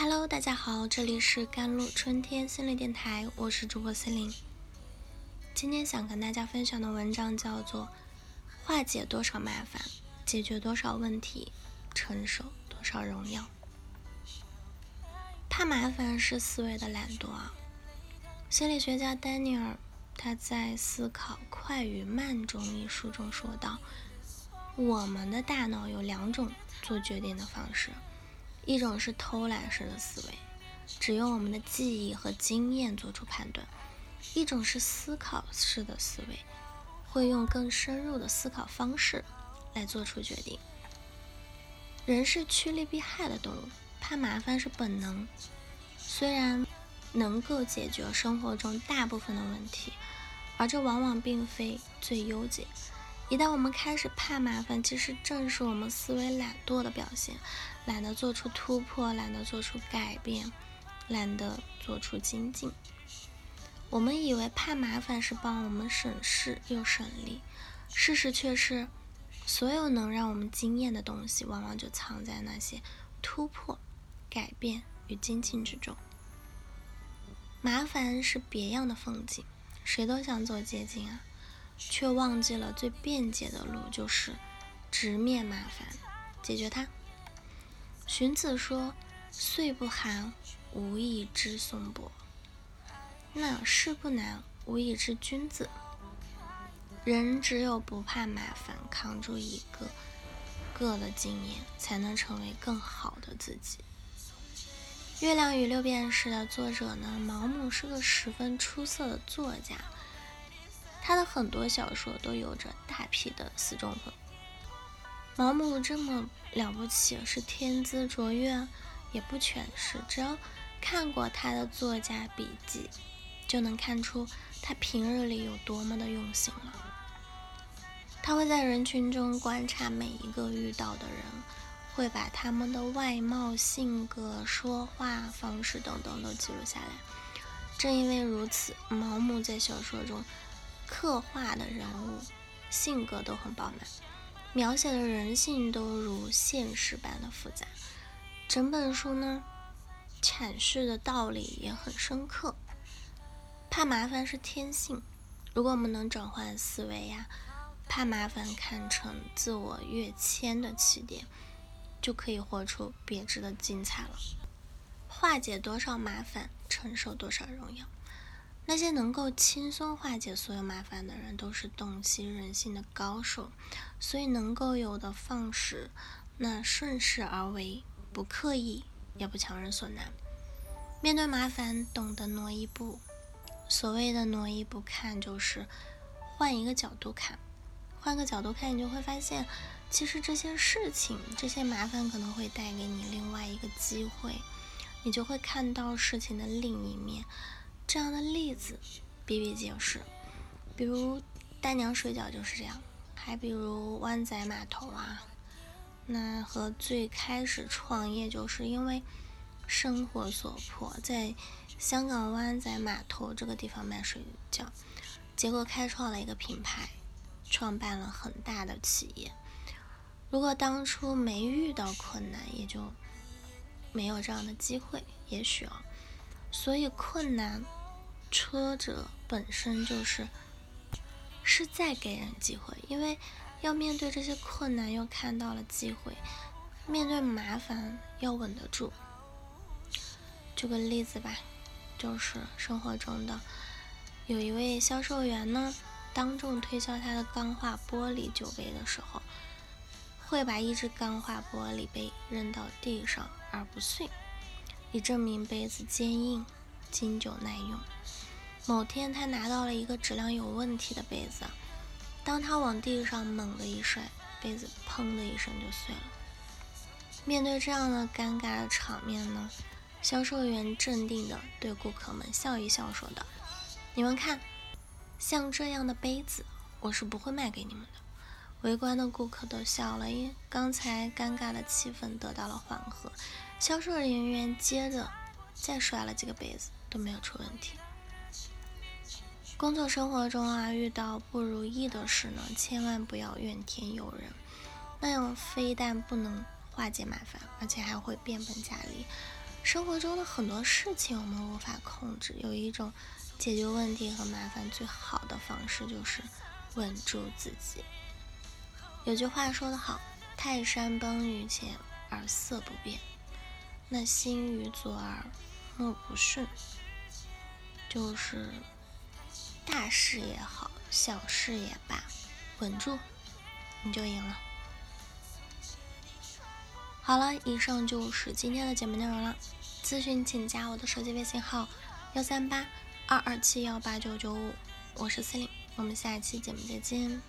Hello，大家好，这里是甘露春天心理电台，我是主播森林。今天想跟大家分享的文章叫做《化解多少麻烦，解决多少问题，承受多少荣耀》。怕麻烦是思维的懒惰啊。心理学家丹尼尔他在《思考快与慢》中一书中说道：“我们的大脑有两种做决定的方式。”一种是偷懒式的思维，只用我们的记忆和经验做出判断；一种是思考式的思维，会用更深入的思考方式来做出决定。人是趋利避害的动物，怕麻烦是本能。虽然能够解决生活中大部分的问题，而这往往并非最优解。一旦我们开始怕麻烦，其实正是我们思维懒惰的表现，懒得做出突破，懒得做出改变，懒得做出精进。我们以为怕麻烦是帮我们省事又省力，事实却是，所有能让我们惊艳的东西，往往就藏在那些突破、改变与精进之中。麻烦是别样的风景，谁都想走捷径啊。却忘记了最便捷的路，就是直面麻烦，解决它。荀子说：“岁不寒，无以知松柏。”那事不难，无以知君子。人只有不怕麻烦，扛住一个个的经验，才能成为更好的自己。《月亮与六便士》的作者呢，毛姆是个十分出色的作家。他的很多小说都有着大批的死忠粉。毛姆这么了不起，是天资卓越，也不全是。只要看过他的作家笔记，就能看出他平日里有多么的用心了。他会在人群中观察每一个遇到的人，会把他们的外貌、性格、说话方式等等都记录下来。正因为如此，毛姆在小说中。刻画的人物性格都很饱满，描写的人性都如现实般的复杂。整本书呢，阐释的道理也很深刻。怕麻烦是天性，如果我们能转换思维呀，怕麻烦看成自我跃迁的起点，就可以活出别致的精彩了。化解多少麻烦，承受多少荣耀。那些能够轻松化解所有麻烦的人，都是洞悉人性的高手。所以，能够有的放矢，那顺势而为，不刻意，也不强人所难。面对麻烦，懂得挪一步。所谓的挪一步看，就是换一个角度看。换个角度看，你就会发现，其实这些事情，这些麻烦可能会带给你另外一个机会，你就会看到事情的另一面。这样的例子比比皆是，比如大娘水饺就是这样，还比如湾仔码头啊。那和最开始创业就是因为生活所迫，在香港湾仔码头这个地方卖水饺，结果开创了一个品牌，创办了很大的企业。如果当初没遇到困难，也就没有这样的机会，也许啊。所以困难。挫折本身就是是在给人机会，因为要面对这些困难，又看到了机会；面对麻烦，要稳得住。举个例子吧，就是生活中的有一位销售员呢，当众推销他的钢化玻璃酒杯的时候，会把一只钢化玻璃杯扔到地上而不碎，以证明杯子坚硬。经久耐用。某天，他拿到了一个质量有问题的杯子，当他往地上猛地一摔，杯子砰的一声就碎了。面对这样的尴尬的场面呢，销售员镇定地对顾客们笑一笑，说道：“你们看，像这样的杯子，我是不会卖给你们的。”围观的顾客都笑了，因刚才尴尬的气氛得到了缓和。销售人员接着再摔了几个杯子。都没有出问题。工作生活中啊，遇到不如意的事呢，千万不要怨天尤人，那样非但不能化解麻烦，而且还会变本加厉，生活中的很多事情我们无法控制，有一种解决问题和麻烦最好的方式就是稳住自己。有句话说得好：“泰山崩于前而色不变，那心于左而目不顺。”就是大事也好，小事也罢，稳住，你就赢了。好了，以上就是今天的节目内容了。咨询请加我的手机微信号：幺三八二二七幺八九九五，我是司令，我们下期节目再见。